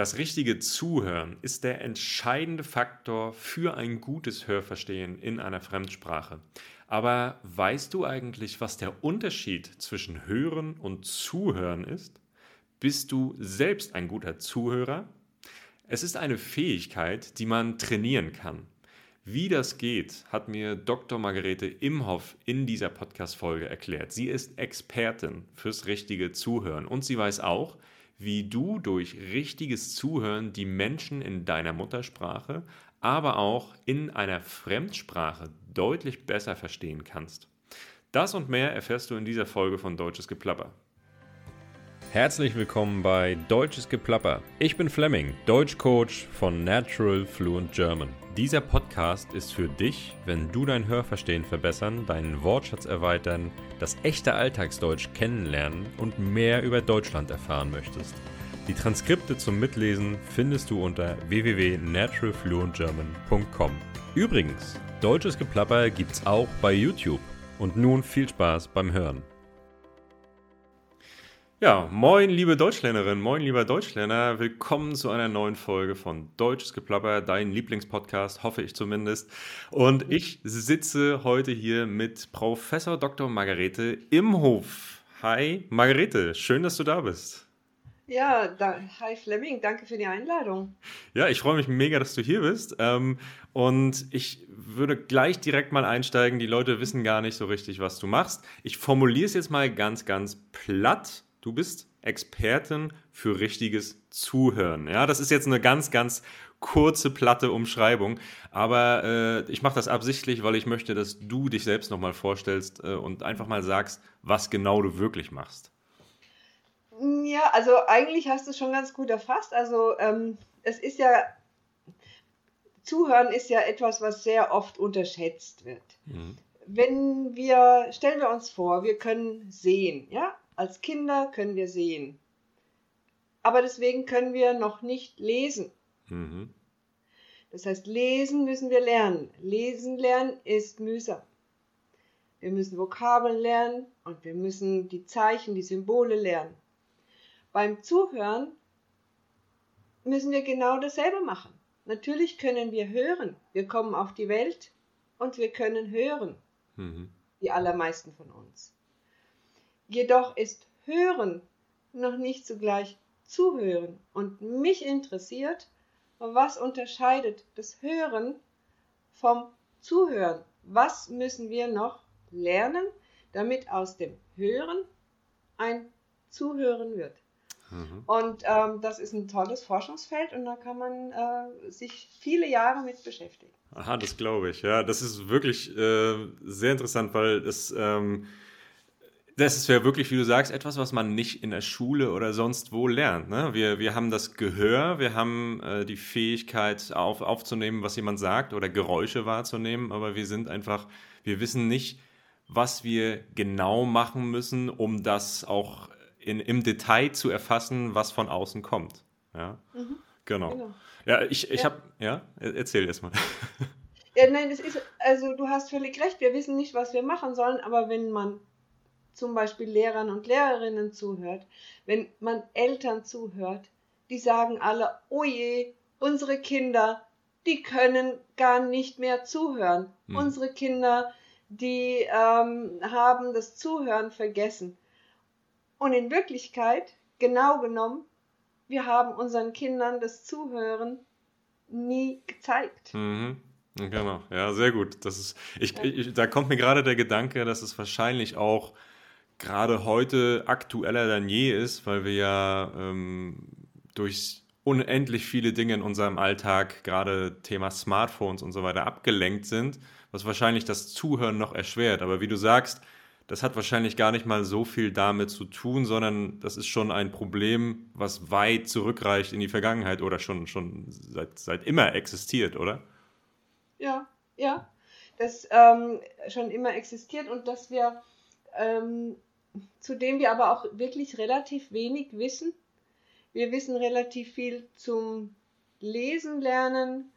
Das richtige Zuhören ist der entscheidende Faktor für ein gutes Hörverstehen in einer Fremdsprache. Aber weißt du eigentlich, was der Unterschied zwischen Hören und Zuhören ist? Bist du selbst ein guter Zuhörer? Es ist eine Fähigkeit, die man trainieren kann. Wie das geht, hat mir Dr. Margarete Imhoff in dieser Podcast-Folge erklärt. Sie ist Expertin fürs richtige Zuhören und sie weiß auch, wie du durch richtiges Zuhören die Menschen in deiner Muttersprache, aber auch in einer Fremdsprache deutlich besser verstehen kannst. Das und mehr erfährst du in dieser Folge von Deutsches Geplapper. Herzlich willkommen bei Deutsches Geplapper. Ich bin Fleming, Deutschcoach von Natural Fluent German. Dieser Podcast ist für dich, wenn du dein Hörverstehen verbessern, deinen Wortschatz erweitern, das echte Alltagsdeutsch kennenlernen und mehr über Deutschland erfahren möchtest. Die Transkripte zum Mitlesen findest du unter www.naturalfluentgerman.com. Übrigens, deutsches Geplapper gibt's auch bei YouTube. Und nun viel Spaß beim Hören. Ja, moin liebe Deutschländerin, moin lieber Deutschländer, willkommen zu einer neuen Folge von Deutsches Geplapper, dein Lieblingspodcast, hoffe ich zumindest. Und ich sitze heute hier mit Professor Dr. Margarete Imhof. Hi Margarete, schön, dass du da bist. Ja, da, hi Fleming, danke für die Einladung. Ja, ich freue mich mega, dass du hier bist. Ähm, und ich würde gleich direkt mal einsteigen. Die Leute wissen gar nicht so richtig, was du machst. Ich formuliere es jetzt mal ganz, ganz platt Du bist Expertin für richtiges Zuhören. Ja, das ist jetzt eine ganz, ganz kurze, platte Umschreibung, aber äh, ich mache das absichtlich, weil ich möchte, dass du dich selbst nochmal vorstellst äh, und einfach mal sagst, was genau du wirklich machst. Ja, also eigentlich hast du es schon ganz gut erfasst. Also ähm, es ist ja, Zuhören ist ja etwas, was sehr oft unterschätzt wird. Mhm. Wenn wir, stellen wir uns vor, wir können sehen, ja, als Kinder können wir sehen. Aber deswegen können wir noch nicht lesen. Mhm. Das heißt, lesen müssen wir lernen. Lesen lernen ist mühsam. Wir müssen Vokabeln lernen und wir müssen die Zeichen, die Symbole lernen. Beim Zuhören müssen wir genau dasselbe machen. Natürlich können wir hören. Wir kommen auf die Welt und wir können hören. Mhm. Die allermeisten von uns. Jedoch ist Hören noch nicht zugleich Zuhören. Und mich interessiert, was unterscheidet das Hören vom Zuhören? Was müssen wir noch lernen, damit aus dem Hören ein Zuhören wird? Mhm. Und ähm, das ist ein tolles Forschungsfeld und da kann man äh, sich viele Jahre mit beschäftigen. Aha, das glaube ich. Ja, das ist wirklich äh, sehr interessant, weil es ähm, das ist ja wirklich, wie du sagst, etwas, was man nicht in der Schule oder sonst wo lernt. Ne? Wir, wir haben das Gehör, wir haben äh, die Fähigkeit auf, aufzunehmen, was jemand sagt oder Geräusche wahrzunehmen, aber wir sind einfach, wir wissen nicht, was wir genau machen müssen, um das auch in, im Detail zu erfassen, was von außen kommt. Ja, mhm. genau. genau. Ja, ich, ich ja. habe, ja, erzähl erst mal. Ja, nein, das ist, also du hast völlig recht, wir wissen nicht, was wir machen sollen, aber wenn man zum Beispiel Lehrern und Lehrerinnen zuhört, wenn man Eltern zuhört, die sagen alle, oh je, unsere Kinder, die können gar nicht mehr zuhören. Hm. Unsere Kinder, die ähm, haben das Zuhören vergessen. Und in Wirklichkeit, genau genommen, wir haben unseren Kindern das Zuhören nie gezeigt. Mhm. Genau, ja, sehr gut. Das ist, ich, ich, da kommt mir gerade der Gedanke, dass es wahrscheinlich auch gerade heute aktueller denn je ist, weil wir ja ähm, durch unendlich viele Dinge in unserem Alltag, gerade Thema Smartphones und so weiter, abgelenkt sind, was wahrscheinlich das Zuhören noch erschwert. Aber wie du sagst, das hat wahrscheinlich gar nicht mal so viel damit zu tun, sondern das ist schon ein Problem, was weit zurückreicht in die Vergangenheit oder schon, schon seit, seit immer existiert, oder? Ja, ja. Das ähm, schon immer existiert und dass wir ähm, zu dem wir aber auch wirklich relativ wenig wissen. Wir wissen relativ viel zum Lesen lernen.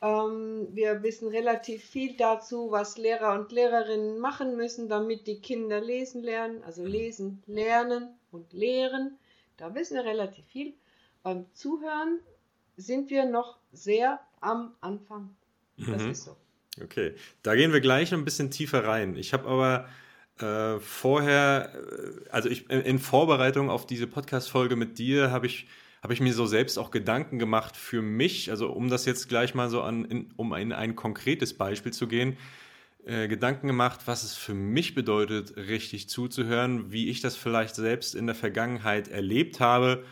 Ähm, wir wissen relativ viel dazu, was Lehrer und Lehrerinnen machen müssen, damit die Kinder lesen lernen. Also lesen, lernen und lehren. Da wissen wir relativ viel. Beim Zuhören sind wir noch sehr am Anfang. Das Mhm. ist so. Okay, da gehen wir gleich ein bisschen tiefer rein. Ich habe aber äh, vorher, äh, also ich in, Vorbereitung auf diese Podcast-Folge mit dir, habe ich, habe ich mir so selbst auch Gedanken gemacht für mich, also um das jetzt gleich mal so an, in, um in ein konkretes Beispiel zu gehen, äh, Gedanken gemacht, was es für mich bedeutet, richtig zuzuhören, wie ich das vielleicht selbst in der Vergangenheit erlebt habe.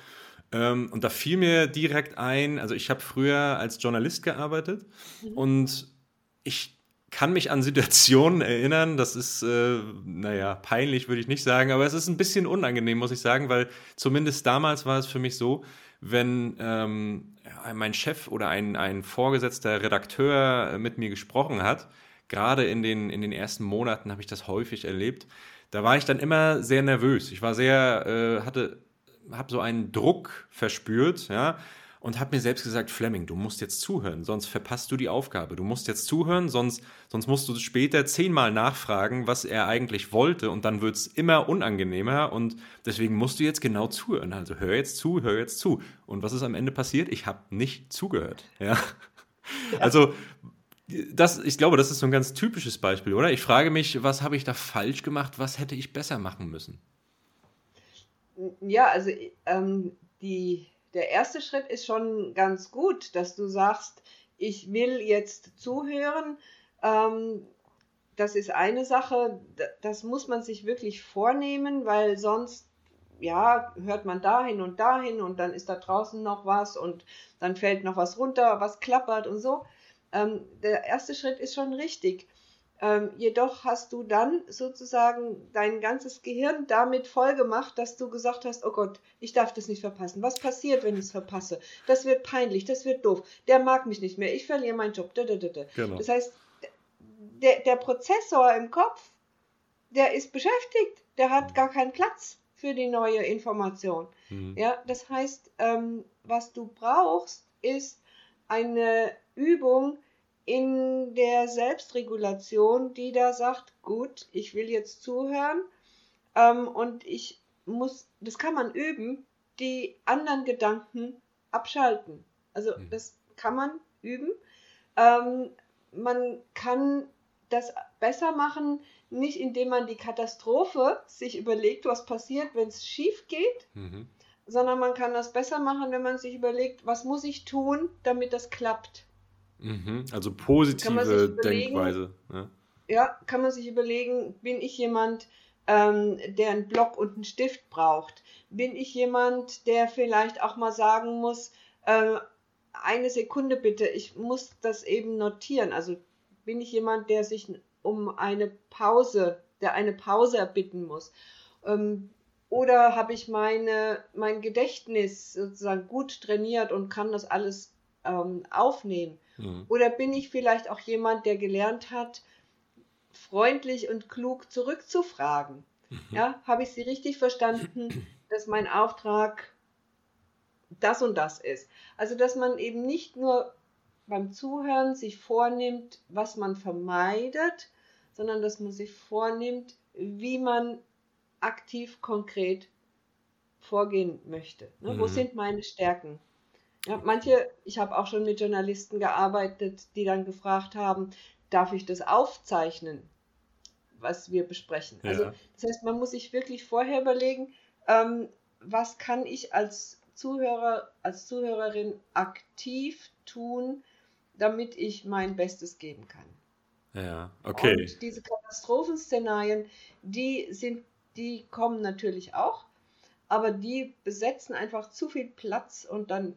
Ähm, und da fiel mir direkt ein, also ich habe früher als Journalist gearbeitet und ich kann mich an Situationen erinnern, das ist, äh, naja, peinlich würde ich nicht sagen, aber es ist ein bisschen unangenehm, muss ich sagen, weil zumindest damals war es für mich so, wenn ähm, mein Chef oder ein, ein vorgesetzter Redakteur mit mir gesprochen hat, gerade in den, in den ersten Monaten habe ich das häufig erlebt, da war ich dann immer sehr nervös. Ich war sehr, äh, hatte, habe so einen Druck verspürt, ja, und habe mir selbst gesagt, Fleming, du musst jetzt zuhören, sonst verpasst du die Aufgabe. Du musst jetzt zuhören, sonst, sonst musst du später zehnmal nachfragen, was er eigentlich wollte und dann wird es immer unangenehmer und deswegen musst du jetzt genau zuhören. Also hör jetzt zu, hör jetzt zu. Und was ist am Ende passiert? Ich habe nicht zugehört. Ja. Also das, ich glaube, das ist so ein ganz typisches Beispiel, oder? Ich frage mich, was habe ich da falsch gemacht? Was hätte ich besser machen müssen? Ja, also ähm, die, der erste Schritt ist schon ganz gut, dass du sagst, ich will jetzt zuhören. Ähm, das ist eine Sache, das muss man sich wirklich vornehmen, weil sonst, ja, hört man dahin und dahin und dann ist da draußen noch was und dann fällt noch was runter, was klappert und so. Ähm, der erste Schritt ist schon richtig. Ähm, jedoch hast du dann sozusagen dein ganzes Gehirn damit vollgemacht, dass du gesagt hast, oh Gott, ich darf das nicht verpassen. Was passiert, wenn ich es verpasse? Das wird peinlich, das wird doof. Der mag mich nicht mehr, ich verliere meinen Job. Genau. Das heißt, der, der Prozessor im Kopf, der ist beschäftigt, der hat gar keinen Platz für die neue Information. Mhm. Ja, das heißt, ähm, was du brauchst, ist eine Übung in der Selbstregulation, die da sagt, gut, ich will jetzt zuhören ähm, und ich muss, das kann man üben, die anderen Gedanken abschalten. Also Mhm. das kann man üben. Ähm, man kann das besser machen, nicht indem man die Katastrophe sich überlegt, was passiert, wenn es schief geht, Mhm. sondern man kann das besser machen, wenn man sich überlegt, was muss ich tun, damit das klappt. Mhm. Also positive Denkweise. Ja. Ja, kann man sich überlegen, bin ich jemand, ähm, der einen Block und einen Stift braucht? Bin ich jemand, der vielleicht auch mal sagen muss, äh, eine Sekunde bitte, ich muss das eben notieren. Also bin ich jemand, der sich um eine Pause, der eine Pause erbitten muss? Ähm, oder habe ich meine, mein Gedächtnis sozusagen gut trainiert und kann das alles ähm, aufnehmen? Mhm. Oder bin ich vielleicht auch jemand, der gelernt hat, freundlich und klug zurückzufragen? Mhm. Ja, habe ich Sie richtig verstanden, dass mein Auftrag das und das ist? Also, dass man eben nicht nur beim Zuhören sich vornimmt, was man vermeidet, sondern dass man sich vornimmt, wie man aktiv konkret vorgehen möchte. Ne? Wo Mhm. sind meine Stärken? Ja, manche, ich habe auch schon mit Journalisten gearbeitet, die dann gefragt haben, darf ich das aufzeichnen, was wir besprechen? Also Ja. das heißt, man muss sich wirklich vorher überlegen, ähm, was kann ich als Zuhörer, als Zuhörerin aktiv tun, damit ich mein Bestes geben kann. Ja, okay. Und diese Katastrophenszenarien, die sind, die kommen natürlich auch, aber die besetzen einfach zu viel Platz und dann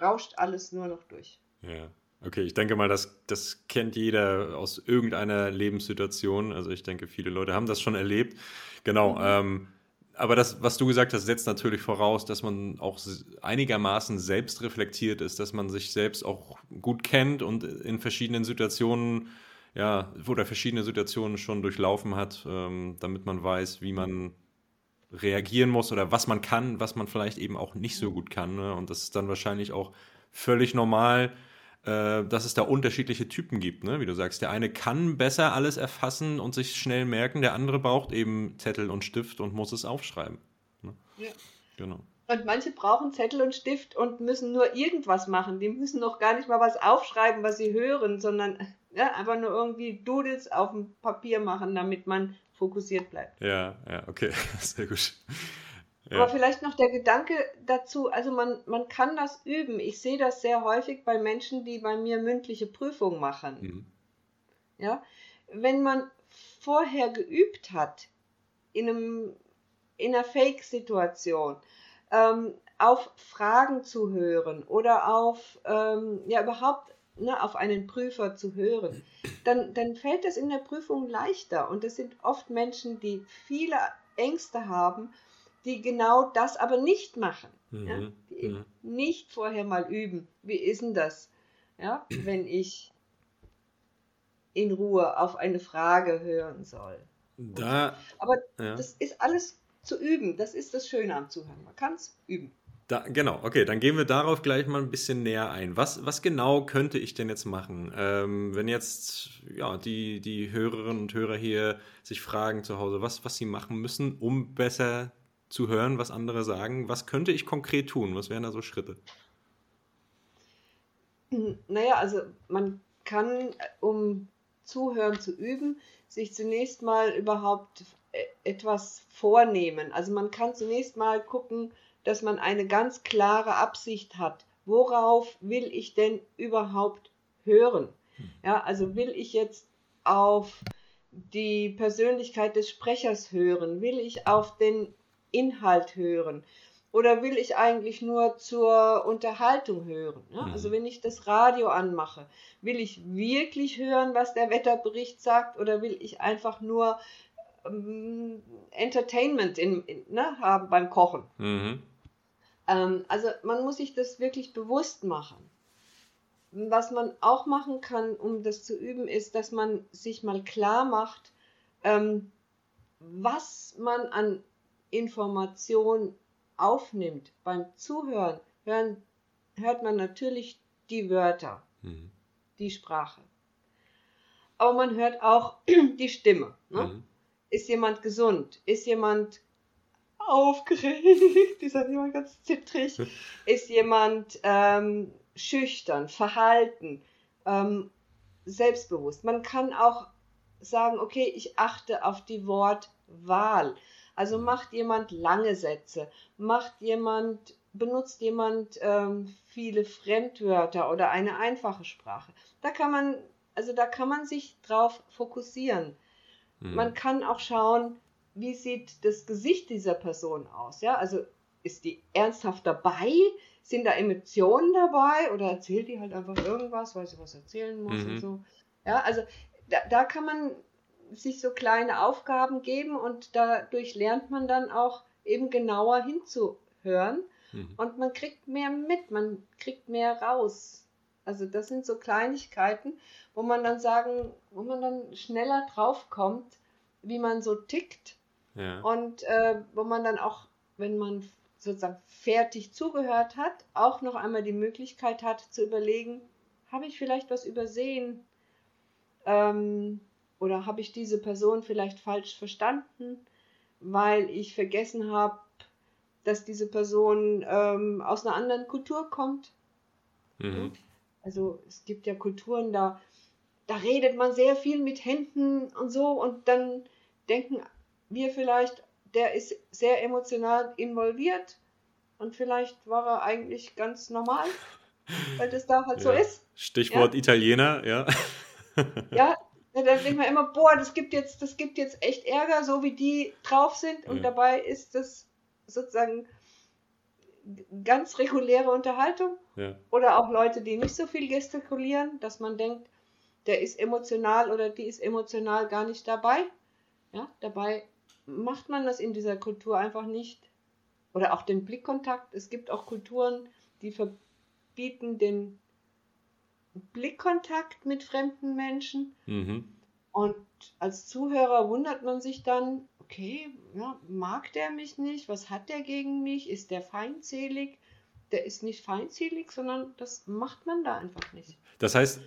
rauscht alles nur noch durch. Ja. Okay, ich denke mal, das, das kennt jeder aus irgendeiner Lebenssituation. Also ich denke, viele Leute haben das schon erlebt. Genau. Mhm. Ähm, aber das, was du gesagt hast, setzt natürlich voraus, dass man auch einigermaßen selbst reflektiert ist, dass man sich selbst auch gut kennt und in verschiedenen Situationen, ja, oder verschiedene Situationen schon durchlaufen hat, ähm, damit man weiß, wie man reagieren muss oder was man kann, was man vielleicht eben auch nicht so gut kann. Ne? Und das ist dann wahrscheinlich auch völlig normal, äh, dass es da unterschiedliche Typen gibt. Ne? Wie du sagst, der eine kann besser alles erfassen und sich schnell merken, der andere braucht eben Zettel und Stift und muss es aufschreiben. Ne? Ja. Genau. Und manche brauchen Zettel und Stift und müssen nur irgendwas machen. Die müssen noch gar nicht mal was aufschreiben, was sie hören, sondern ja, einfach nur irgendwie Doodles auf dem Papier machen, damit man fokussiert bleibt. Ja, ja, okay, sehr gut. Ja. Aber vielleicht noch der Gedanke dazu, also man, man kann das üben. Ich sehe das sehr häufig bei Menschen, die bei mir mündliche Prüfungen machen. Mhm. Ja, wenn man vorher geübt hat, in, einem, in einer Fake-Situation, ähm, auf Fragen zu hören oder auf, ähm, ja, überhaupt ne, auf einen Prüfer zu hören, dann, dann fällt es in der Prüfung leichter. Und es sind oft Menschen, die viele Ängste haben, die genau das aber nicht machen. Mhm. Ja, die mhm. nicht vorher mal üben. Wie ist denn das, ja, wenn ich in Ruhe auf eine Frage hören soll? Da, aber ja. das ist alles zu üben. Das ist das Schöne am Zuhören. Man kann es üben. Da, genau, okay, dann gehen wir darauf gleich mal ein bisschen näher ein. Was, was genau könnte ich denn jetzt machen? Ähm, wenn jetzt ja, die, die Hörerinnen und Hörer hier sich fragen zu Hause, was, was sie machen müssen, um besser zu hören, was andere sagen, was könnte ich konkret tun? Was wären da so Schritte? Naja, also man kann, um Zuhören zu üben, sich zunächst mal überhaupt äh, etwas vornehmen. Also man kann zunächst mal gucken, dass man eine ganz klare Absicht hat. Worauf will ich denn überhaupt hören? Ja, also will ich jetzt auf die Persönlichkeit des Sprechers hören? Will ich auf den Inhalt hören? Oder will ich eigentlich nur zur Unterhaltung hören? Mhm. also wenn ich das Radio anmache, will ich wirklich hören, was der Wetterbericht sagt, oder will ich einfach nur ähm, Entertainment in, in, ne, haben beim Kochen? Mhm. Ähm, also man muss sich das wirklich bewusst machen. Was man auch machen kann, um das zu üben, ist, dass man sich mal klar macht, ähm, was man an Information aufnimmt. Beim Zuhören hören, hört man natürlich die Wörter, mhm. die Sprache. Aber man hört auch die Stimme. Ne? Mhm. Ist jemand gesund? Ist jemand aufgeregt, ist jemand ganz zittrig, ist jemand ähm, schüchtern, verhalten, ähm, selbstbewusst. Man kann auch sagen, okay, ich achte auf die Wortwahl. Also macht jemand lange Sätze, macht jemand, benutzt jemand ähm, viele Fremdwörter oder eine einfache Sprache. Da kann man, also da kann man sich drauf fokussieren. Mhm. Man kann auch schauen, wie sieht das Gesicht dieser Person aus? Ja, also ist die ernsthaft dabei? Sind da Emotionen dabei? Oder erzählt die halt einfach irgendwas, weil sie was erzählen muss mhm. und so? Ja, also da, da kann man sich so kleine Aufgaben geben und dadurch lernt man dann auch eben genauer hinzuhören mhm. und man kriegt mehr mit, man kriegt mehr raus. Also das sind so Kleinigkeiten, wo man dann sagen, wo man dann schneller drauf kommt, wie man so tickt ja. Und äh, wo man dann auch, wenn man sozusagen fertig zugehört hat, auch noch einmal die Möglichkeit hat zu überlegen, habe ich vielleicht was übersehen? Ähm, oder habe ich diese Person vielleicht falsch verstanden, weil ich vergessen habe, dass diese Person ähm, aus einer anderen Kultur kommt? Mhm. Also es gibt ja Kulturen, da, da redet man sehr viel mit Händen und so und dann denken wir vielleicht, der ist sehr emotional involviert und vielleicht war er eigentlich ganz normal, weil das da halt ja. so ist. Stichwort ja. Italiener, ja. ja, dann denkt man immer, boah, das gibt jetzt, das gibt jetzt echt Ärger, so wie die drauf sind und ja. dabei ist das sozusagen ganz reguläre Unterhaltung. Oder auch Leute, die nicht so viel gestikulieren, dass man denkt, der ist emotional oder die ist emotional gar nicht dabei. Ja, dabei macht man das in dieser Kultur einfach nicht. Oder auch den Blickkontakt. Es gibt auch Kulturen, die verbieten den Blickkontakt mit fremden Menschen. Mhm. Und als Zuhörer wundert man sich dann, okay, ja, mag der mich nicht? Was hat der gegen mich? Ist der feindselig? Der ist nicht feindselig, sondern das macht man da einfach nicht. Das heißt,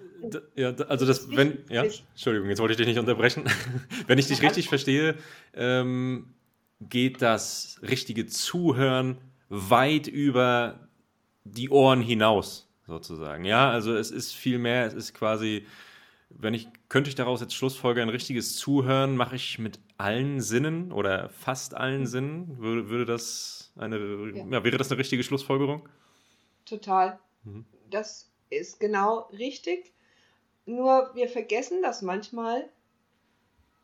ja, also das, wenn, ja, Entschuldigung, jetzt wollte ich dich nicht unterbrechen. wenn ich dich richtig verstehe, ähm, geht das richtige Zuhören weit über die Ohren hinaus, sozusagen. Ja, also es ist viel mehr, es ist quasi, wenn ich, könnte ich daraus jetzt Schlussfolger ein richtiges Zuhören mache ich mit allen Sinnen oder fast allen Sinnen. Würde, würde das eine, ja. ja wäre das eine richtige Schlussfolgerung? Total. Mhm. Das ist genau richtig. Nur wir vergessen das manchmal.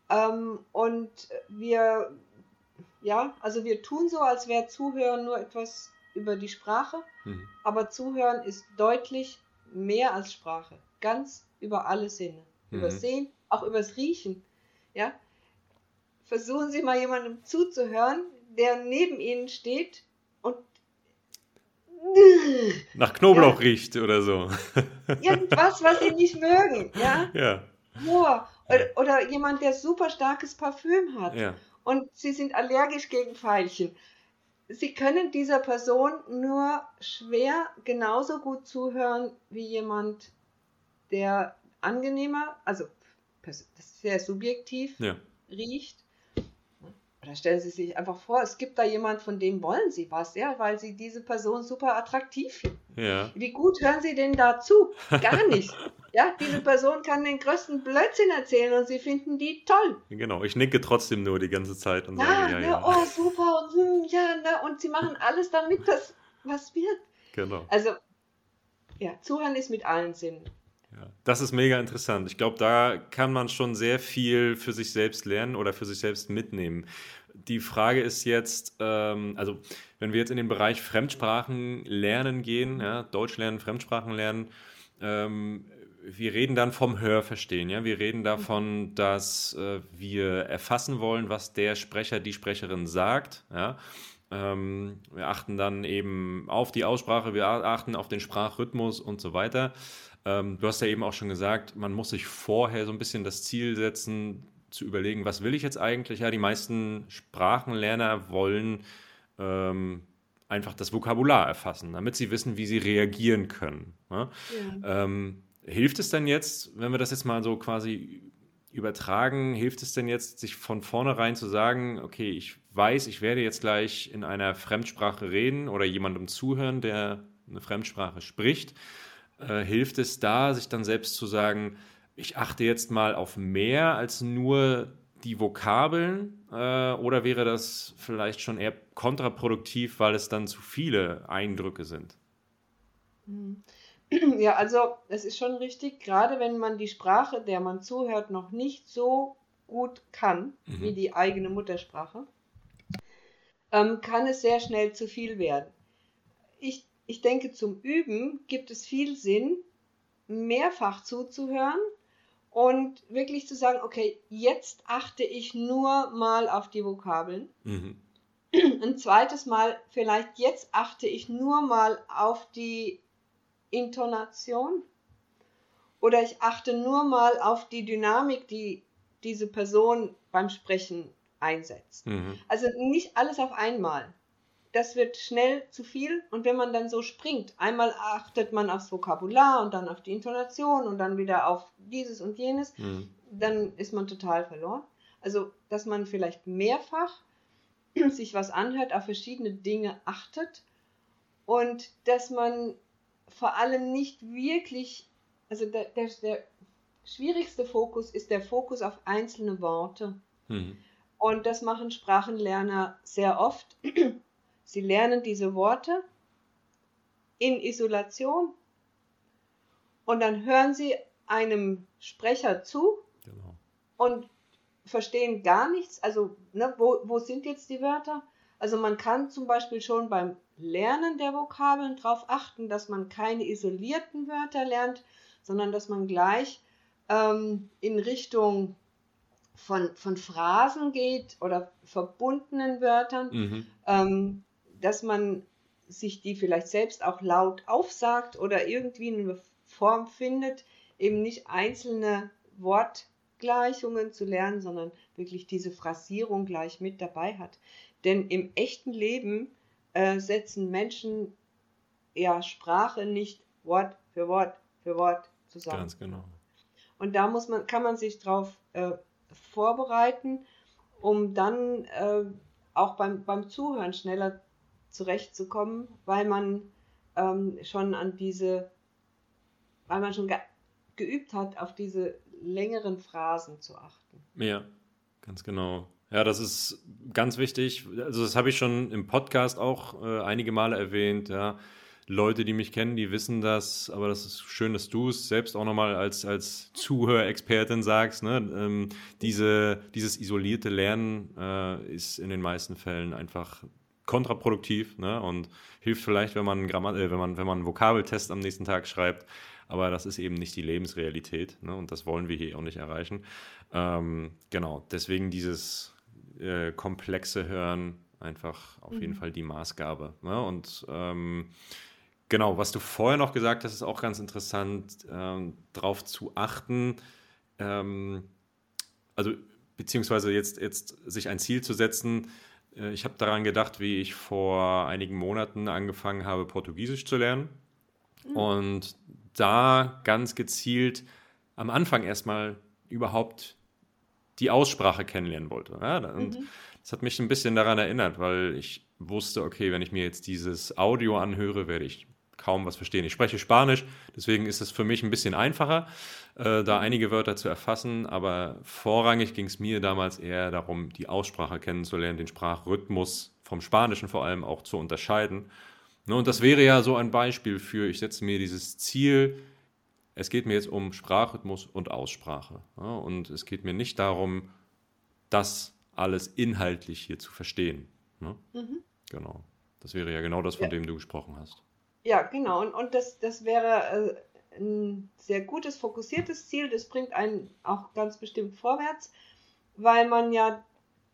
Ähm, und wir, ja, also wir tun so, als wäre Zuhören nur etwas über die Sprache. Mhm. Aber Zuhören ist deutlich mehr als Sprache. Ganz über alle Sinne. Mhm. Über Sehen, auch übers Riechen. Ja? Versuchen Sie mal jemandem zuzuhören, der neben Ihnen steht und nach Knoblauch ja. riecht oder so. Irgendwas, was sie nicht mögen, ja? Ja. Oder, oder jemand, der super starkes Parfüm hat. Ja. Und sie sind allergisch gegen Veilchen. Sie können dieser Person nur schwer genauso gut zuhören wie jemand, der angenehmer, also das ist sehr subjektiv ja. riecht oder stellen Sie sich einfach vor, es gibt da jemand, von dem wollen Sie was, ja, weil Sie diese Person super attraktiv finden. Ja. Wie gut hören Sie denn dazu? Gar nicht. ja, diese Person kann den größten Blödsinn erzählen und Sie finden die toll. Genau, ich nicke trotzdem nur die ganze Zeit und ja, sage, ja, ne, ja. Oh, super, und, hm, ja, ne, und Sie machen alles damit, dass was wird. Genau. Also, ja, zuhören ist mit allen Sinnen. Ja, das ist mega interessant. Ich glaube, da kann man schon sehr viel für sich selbst lernen oder für sich selbst mitnehmen. Die Frage ist jetzt, ähm, also wenn wir jetzt in den Bereich Fremdsprachen lernen gehen, ja, Deutsch lernen, Fremdsprachen lernen, ähm, wir reden dann vom Hörverstehen, ja. Wir reden davon, dass äh, wir erfassen wollen, was der Sprecher, die Sprecherin sagt, ja. Ähm, wir achten dann eben auf die Aussprache, wir achten auf den Sprachrhythmus und so weiter. Ähm, du hast ja eben auch schon gesagt, man muss sich vorher so ein bisschen das Ziel setzen, zu überlegen, was will ich jetzt eigentlich? Ja, die meisten Sprachenlerner wollen ähm, einfach das Vokabular erfassen, damit sie wissen, wie sie reagieren können. Ne? Ja. Ähm, hilft es denn jetzt, wenn wir das jetzt mal so quasi übertragen, hilft es denn jetzt, sich von vornherein zu sagen, okay, ich weiß, ich werde jetzt gleich in einer Fremdsprache reden oder jemandem zuhören, der eine Fremdsprache spricht? äh, hilft es da, sich dann selbst zu sagen, ich achte jetzt mal auf mehr als nur die Vokabeln äh, oder wäre das vielleicht schon eher kontraproduktiv, weil es dann zu viele Eindrücke sind? Hm. Ja, also es ist schon richtig, gerade wenn man die Sprache, der man zuhört, noch nicht so gut kann mhm. wie die eigene Muttersprache, ähm, kann es sehr schnell zu viel werden. Ich ich denke, zum Üben gibt es viel Sinn, mehrfach zuzuhören und wirklich zu sagen, okay, jetzt achte ich nur mal auf die Vokabeln. Mhm. Ein zweites Mal, vielleicht jetzt achte ich nur mal auf die Intonation. Oder ich achte nur mal auf die Dynamik, die diese Person beim Sprechen einsetzt. Mhm. Also nicht alles auf einmal das wird schnell zu viel und wenn man dann so springt, einmal achtet man aufs Vokabular und dann auf die Intonation und dann wieder auf dieses und jenes, mhm. dann ist man total verloren. Also, dass man vielleicht mehrfach sich was anhört, auf verschiedene Dinge achtet und dass man vor allem nicht wirklich, also der, der, der schwierigste Fokus ist der Fokus auf einzelne Worte. Mhm. Und das machen Sprachenlerner sehr oft. Sie lernen diese Worte in Isolation und dann hören sie einem Sprecher zu genau. und verstehen gar nichts. Also, ne, wo, wo sind jetzt die Wörter? Also man kann zum Beispiel schon beim Lernen der Vokabeln darauf achten, dass man keine isolierten Wörter lernt, sondern dass man gleich ähm, in Richtung von, von Phrasen geht oder verbundenen Wörtern. Mhm. Ähm, dass man sich die vielleicht selbst auch laut aufsagt oder irgendwie eine Form findet, eben nicht einzelne Wortgleichungen zu lernen, sondern wirklich diese Phrasierung gleich mit dabei hat. Denn im echten Leben äh, setzen Menschen ja Sprache nicht Wort für Wort für Wort zusammen. Ganz genau. Und da muss man, kann man sich darauf äh, vorbereiten, um dann äh, auch beim, beim Zuhören schneller zurechtzukommen, weil man ähm, schon an diese, weil man schon ge geübt hat, auf diese längeren Phrasen zu achten. Ja, ganz genau. Ja, das ist ganz wichtig. Also das habe ich schon im Podcast auch äh, einige Male erwähnt. Ja, Leute, die mich kennen, die wissen das, aber das ist schön, dass du es selbst auch nochmal als, als Zuhörexpertin sagst. Ne? Ähm, diese, dieses isolierte Lernen äh, ist in den meisten Fällen einfach kontraproduktiv ne? und hilft vielleicht, wenn man, Grammat äh, wenn, man, wenn man einen Vokabeltest am nächsten Tag schreibt. Aber das ist eben nicht die Lebensrealität ne? und das wollen wir hier auch nicht erreichen. Ähm, genau, deswegen dieses äh, komplexe Hören einfach auf mhm. jeden Fall die Maßgabe. Ne? Und ähm, Genau, was du vorher noch gesagt hast, ist auch ganz interessant, ähm, darauf zu achten, ähm, also beziehungsweise jetzt, jetzt sich ein Ziel zu setzen. Äh, ich habe daran gedacht, wie ich vor einigen Monaten angefangen habe, Portugiesisch zu lernen. Mhm. Und da ganz gezielt am Anfang erstmal überhaupt die Aussprache kennenlernen wollte. Ja, und mhm. das hat mich ein bisschen daran erinnert, weil ich wusste, okay, wenn ich mir jetzt dieses Audio anhöre, werde ich kaum was verstehen. Ich spreche Spanisch, deswegen ist es für mich ein bisschen einfacher, äh, da einige Wörter zu erfassen, aber vorrangig ging es mir damals eher darum, die Aussprache kennenzulernen, den Sprachrhythmus vom Spanischen vor allem auch zu unterscheiden. Ne, und das wäre ja so ein Beispiel für, ich setze mir dieses Ziel, es geht mir jetzt um Sprachrhythmus und Aussprache. und es geht mir nicht darum, das alles inhaltlich hier zu verstehen. Ne? Mhm. Genau. Das wäre ja genau das, von ja. dem du gesprochen hast. Ja, genau. Und, und das, das wäre äh, ein sehr gutes, fokussiertes Ziel. Das bringt einen auch ganz bestimmt vorwärts, weil man ja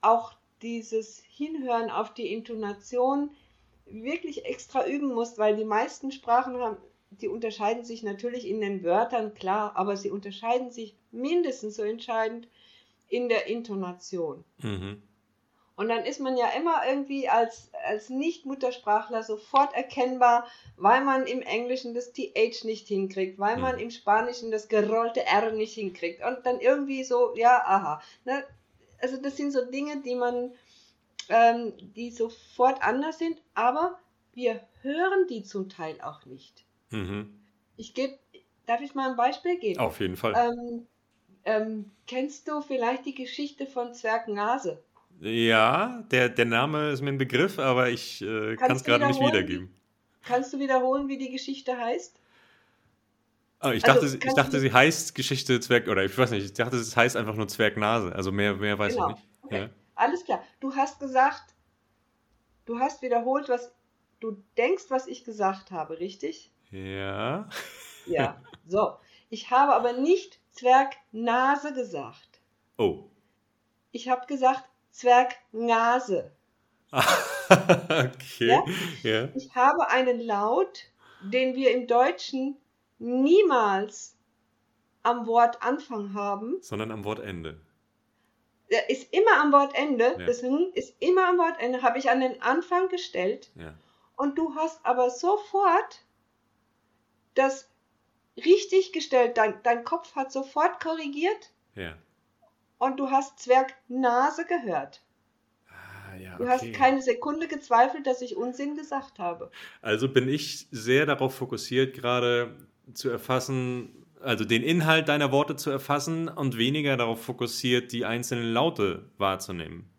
auch dieses Hinhören auf die Intonation wirklich extra üben muss, weil die meisten Sprachen haben, die unterscheiden sich natürlich in den Wörtern, klar, aber sie unterscheiden sich mindestens so entscheidend in der Intonation. Mhm. Und dann ist man ja immer irgendwie als, als Nicht-Muttersprachler sofort erkennbar, weil man im Englischen das TH nicht hinkriegt, weil man im Spanischen das gerollte R nicht hinkriegt. Und dann irgendwie so, ja, aha. Ne? Also das sind so Dinge, die man, ähm, die sofort anders sind, aber wir hören die zum Teil auch nicht. Mhm. Ich gebe, darf ich mal ein Beispiel geben? Auf jeden Fall. Ähm, ähm, kennst du vielleicht die Geschichte von Zwerg Nase? Ja, der, der Name ist mir ein Begriff, aber ich äh, kann es gerade nicht wiedergeben. Kannst du wiederholen, wie die Geschichte heißt? Oh, ich, also, dachte, ich dachte, sie heißt Geschichte Zwerg, oder ich weiß nicht, ich dachte, es heißt einfach nur Zwergnase. Also mehr, mehr weiß genau. ich nicht. Okay. Ja. Alles klar. Du hast gesagt, du hast wiederholt, was du denkst, was ich gesagt habe, richtig? Ja. Ja. So. Ich habe aber nicht Zwergnase gesagt. Oh. Ich habe gesagt Zwergnase. okay. Ja? ja? Ich habe einen Laut, den wir im Deutschen niemals am Wortanfang haben. Sondern am Wortende. Der ist immer am Wortende. Ja. Das ist immer am Wortende. Habe ich an den Anfang gestellt. Ja. Und du hast aber sofort das richtig gestellt. Dein, dein Kopf hat sofort korrigiert. Ja und du hast Zwergnase gehört. Ah, ja, du hast keine Sekunde gezweifelt, dass ich Unsinn gesagt habe. Also bin ich sehr darauf fokussiert, gerade zu erfassen, also den Inhalt deiner Worte zu erfassen und weniger darauf fokussiert, die einzelnen Laute wahrzunehmen.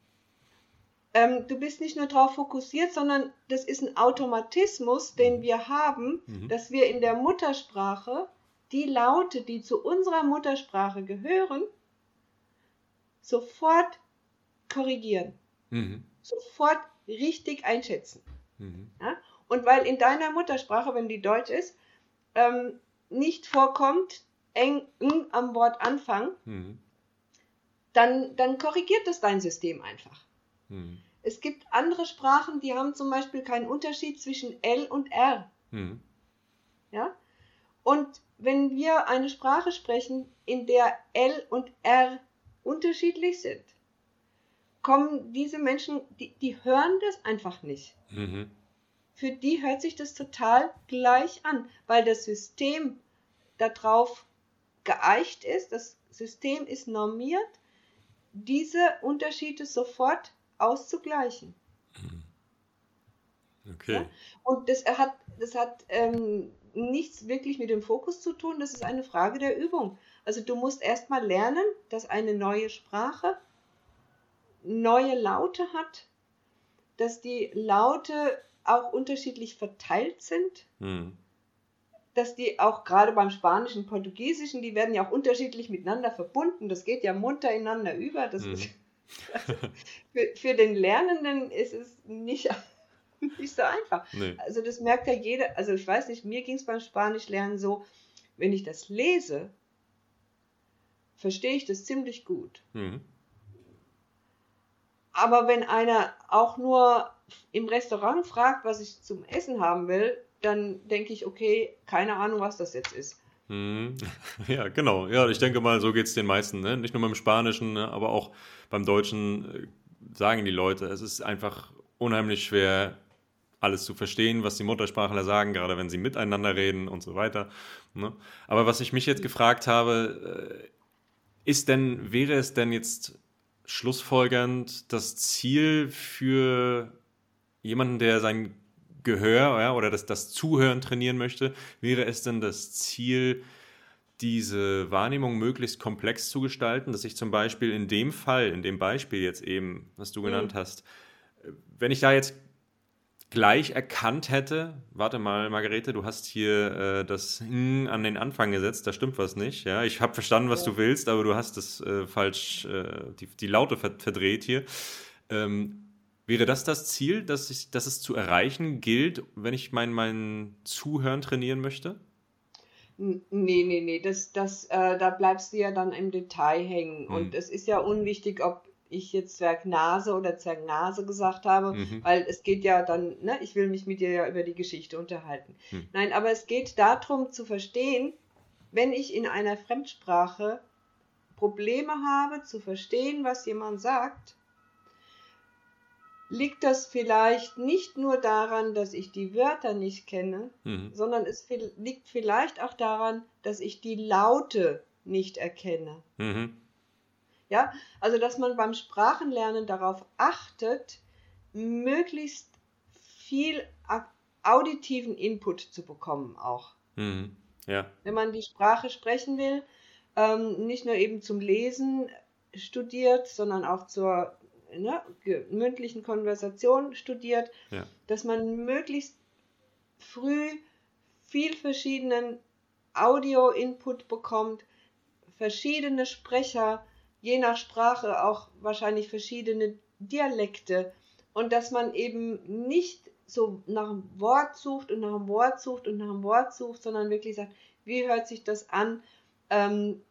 Ähm, du bist nicht nur darauf fokussiert, sondern das ist ein Automatismus, den mhm. wir haben, mhm. dass wir in der Muttersprache die Laute, die zu unserer Muttersprache gehören, sofort korrigieren. Mhm. Sofort richtig einschätzen. Mhm. Ja? Und weil in deiner Muttersprache, wenn die Deutsch ist, ähm, nicht vorkommt, eng am Wort Anfang, mhm. dann, dann korrigiert das dein System einfach. Mhm. Es gibt andere Sprachen, die haben zum Beispiel keinen Unterschied zwischen L und R. Mhm. Ja? Und wenn wir eine Sprache sprechen, in der L und R unterschiedlich sind, kommen diese Menschen, die, die hören das einfach nicht. Mhm. Für die hört sich das total gleich an, weil das System darauf geeicht ist, das System ist normiert, diese Unterschiede sofort auszugleichen. Okay. Ja? Und das hat, das hat ähm, nichts wirklich mit dem Fokus zu tun, das ist eine Frage der Übung. Also du musst erstmal lernen, dass eine neue Sprache neue Laute hat, dass die Laute auch unterschiedlich verteilt sind. Hm dass die auch gerade beim Spanischen, Portugiesischen, die werden ja auch unterschiedlich miteinander verbunden. Das geht ja munter ineinander über. Das mhm. ist, also für, für, den Lernenden ist es nicht, nicht so einfach. Nee. Also das merkt ja jeder. Also ich weiß nicht, mir ging es beim Spanischlernen so, wenn ich das lese, verstehe ich das ziemlich gut. Mhm. Aber wenn einer auch nur im Restaurant fragt, was ich zum Essen haben will, dann denke ich, okay, keine Ahnung, was das jetzt ist. Hm. Ja, genau. Ja, ich denke mal, so geht es den meisten. Ne? Nicht nur beim Spanischen, ne? aber auch beim Deutschen äh, sagen die Leute, es ist einfach unheimlich schwer, alles zu verstehen, was die Muttersprachler sagen, gerade wenn sie miteinander reden und so weiter. Ne? Aber was ich mich jetzt gefragt habe, äh, ist denn, wäre es denn jetzt schlussfolgernd das Ziel für jemanden, der sein Gehör ja, oder das, das Zuhören trainieren möchte, wäre es denn das Ziel, diese Wahrnehmung möglichst komplex zu gestalten, dass ich zum Beispiel in dem Fall, in dem Beispiel jetzt eben, was du mhm. genannt hast, wenn ich da jetzt gleich erkannt hätte, warte mal, Margarete, du hast hier äh, das hm an den Anfang gesetzt, da stimmt was nicht. Ja, ich habe verstanden, was ja. du willst, aber du hast das äh, falsch, äh, die, die Laute verdreht hier. Ähm, Wäre das das Ziel, dass, ich, dass es zu erreichen gilt, wenn ich mein, mein Zuhören trainieren möchte? Nee, nee, nee, das, das, äh, da bleibst du ja dann im Detail hängen. Hm. Und es ist ja unwichtig, ob ich jetzt Zwergnase oder Zwergnase gesagt habe, mhm. weil es geht ja dann, ne, ich will mich mit dir ja über die Geschichte unterhalten. Hm. Nein, aber es geht darum zu verstehen, wenn ich in einer Fremdsprache Probleme habe, zu verstehen, was jemand sagt, liegt das vielleicht nicht nur daran, dass ich die Wörter nicht kenne, mhm. sondern es liegt vielleicht auch daran, dass ich die Laute nicht erkenne. Mhm. Ja, also dass man beim Sprachenlernen darauf achtet, möglichst viel auditiven Input zu bekommen auch. Mhm. Ja. Wenn man die Sprache sprechen will, ähm, nicht nur eben zum Lesen studiert, sondern auch zur ne, mündlichen Konversation studiert, ja. dass man möglichst früh viel verschiedenen Audio-Input bekommt, verschiedene Sprecher, je nach Sprache auch wahrscheinlich verschiedene Dialekte und dass man eben nicht so nach einem Wort sucht und nach einem Wort sucht und nach einem Wort sucht, sondern wirklich sagt, wie hört sich das an, ähm,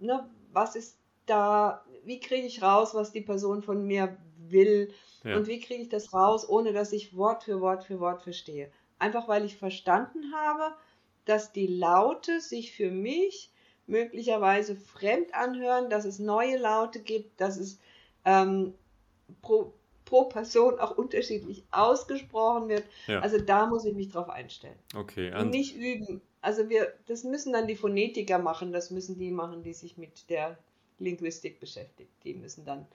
ne, was ist da wie kriege ich raus, was die Person von mir will ja. und wie kriege ich das raus, ohne dass ich Wort für Wort für Wort verstehe. Einfach weil ich verstanden habe, dass die Laute sich für mich möglicherweise fremd anhören, dass es neue Laute gibt, dass es ähm, pro, pro Person auch unterschiedlich ausgesprochen wird. Ja. Also da muss ich mich drauf einstellen. Okay. Und nicht üben. Also wir, das müssen dann die Phonetiker machen, das müssen die machen, die sich mit der Linguistik beschäftigt. Die müssen dann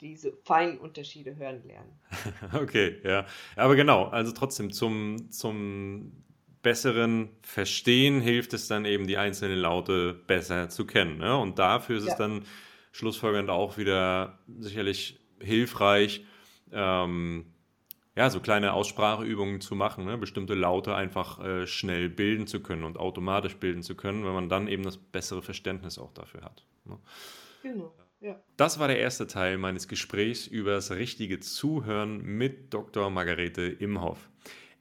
diese feinen Unterschiede hören lernen. okay, ja. Aber genau, also trotzdem zum, zum besseren Verstehen hilft es dann eben, die einzelnen Laute besser zu kennen. Ne? Und dafür ist ja. es dann schlussfolgernd auch wieder sicherlich hilfreich, ähm, ja, so kleine Ausspracheübungen zu machen, ne? bestimmte Laute einfach äh, schnell bilden zu können und automatisch bilden zu können, wenn man dann eben das bessere Verständnis auch dafür hat. Ne? Genau. Ja. Das war der erste Teil meines Gesprächs über das richtige Zuhören mit Dr. Margarete Imhoff.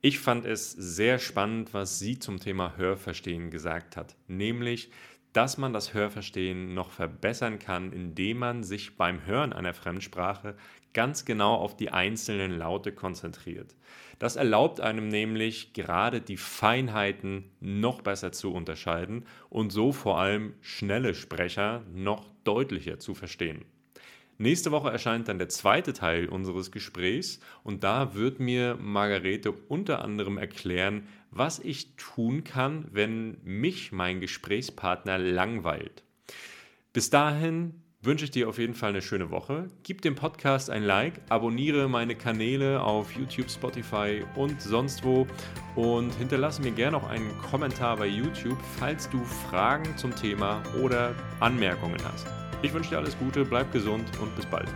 Ich fand es sehr spannend, was sie zum Thema Hörverstehen gesagt hat, nämlich, dass man das Hörverstehen noch verbessern kann, indem man sich beim Hören einer Fremdsprache ganz genau auf die einzelnen Laute konzentriert. Das erlaubt einem nämlich gerade die Feinheiten noch besser zu unterscheiden und so vor allem schnelle Sprecher noch deutlicher zu verstehen. Nächste Woche erscheint dann der zweite Teil unseres Gesprächs und da wird mir Margarete unter anderem erklären, was ich tun kann, wenn mich mein Gesprächspartner langweilt. Bis dahin wünsche ich dir auf jeden Fall eine schöne Woche. Gib dem Podcast ein Like, abonniere meine Kanäle auf YouTube, Spotify und sonst wo und hinterlasse mir gerne auch einen Kommentar bei YouTube, falls du Fragen zum Thema oder Anmerkungen hast. Ich wünsche dir alles Gute, bleib gesund und bis bald.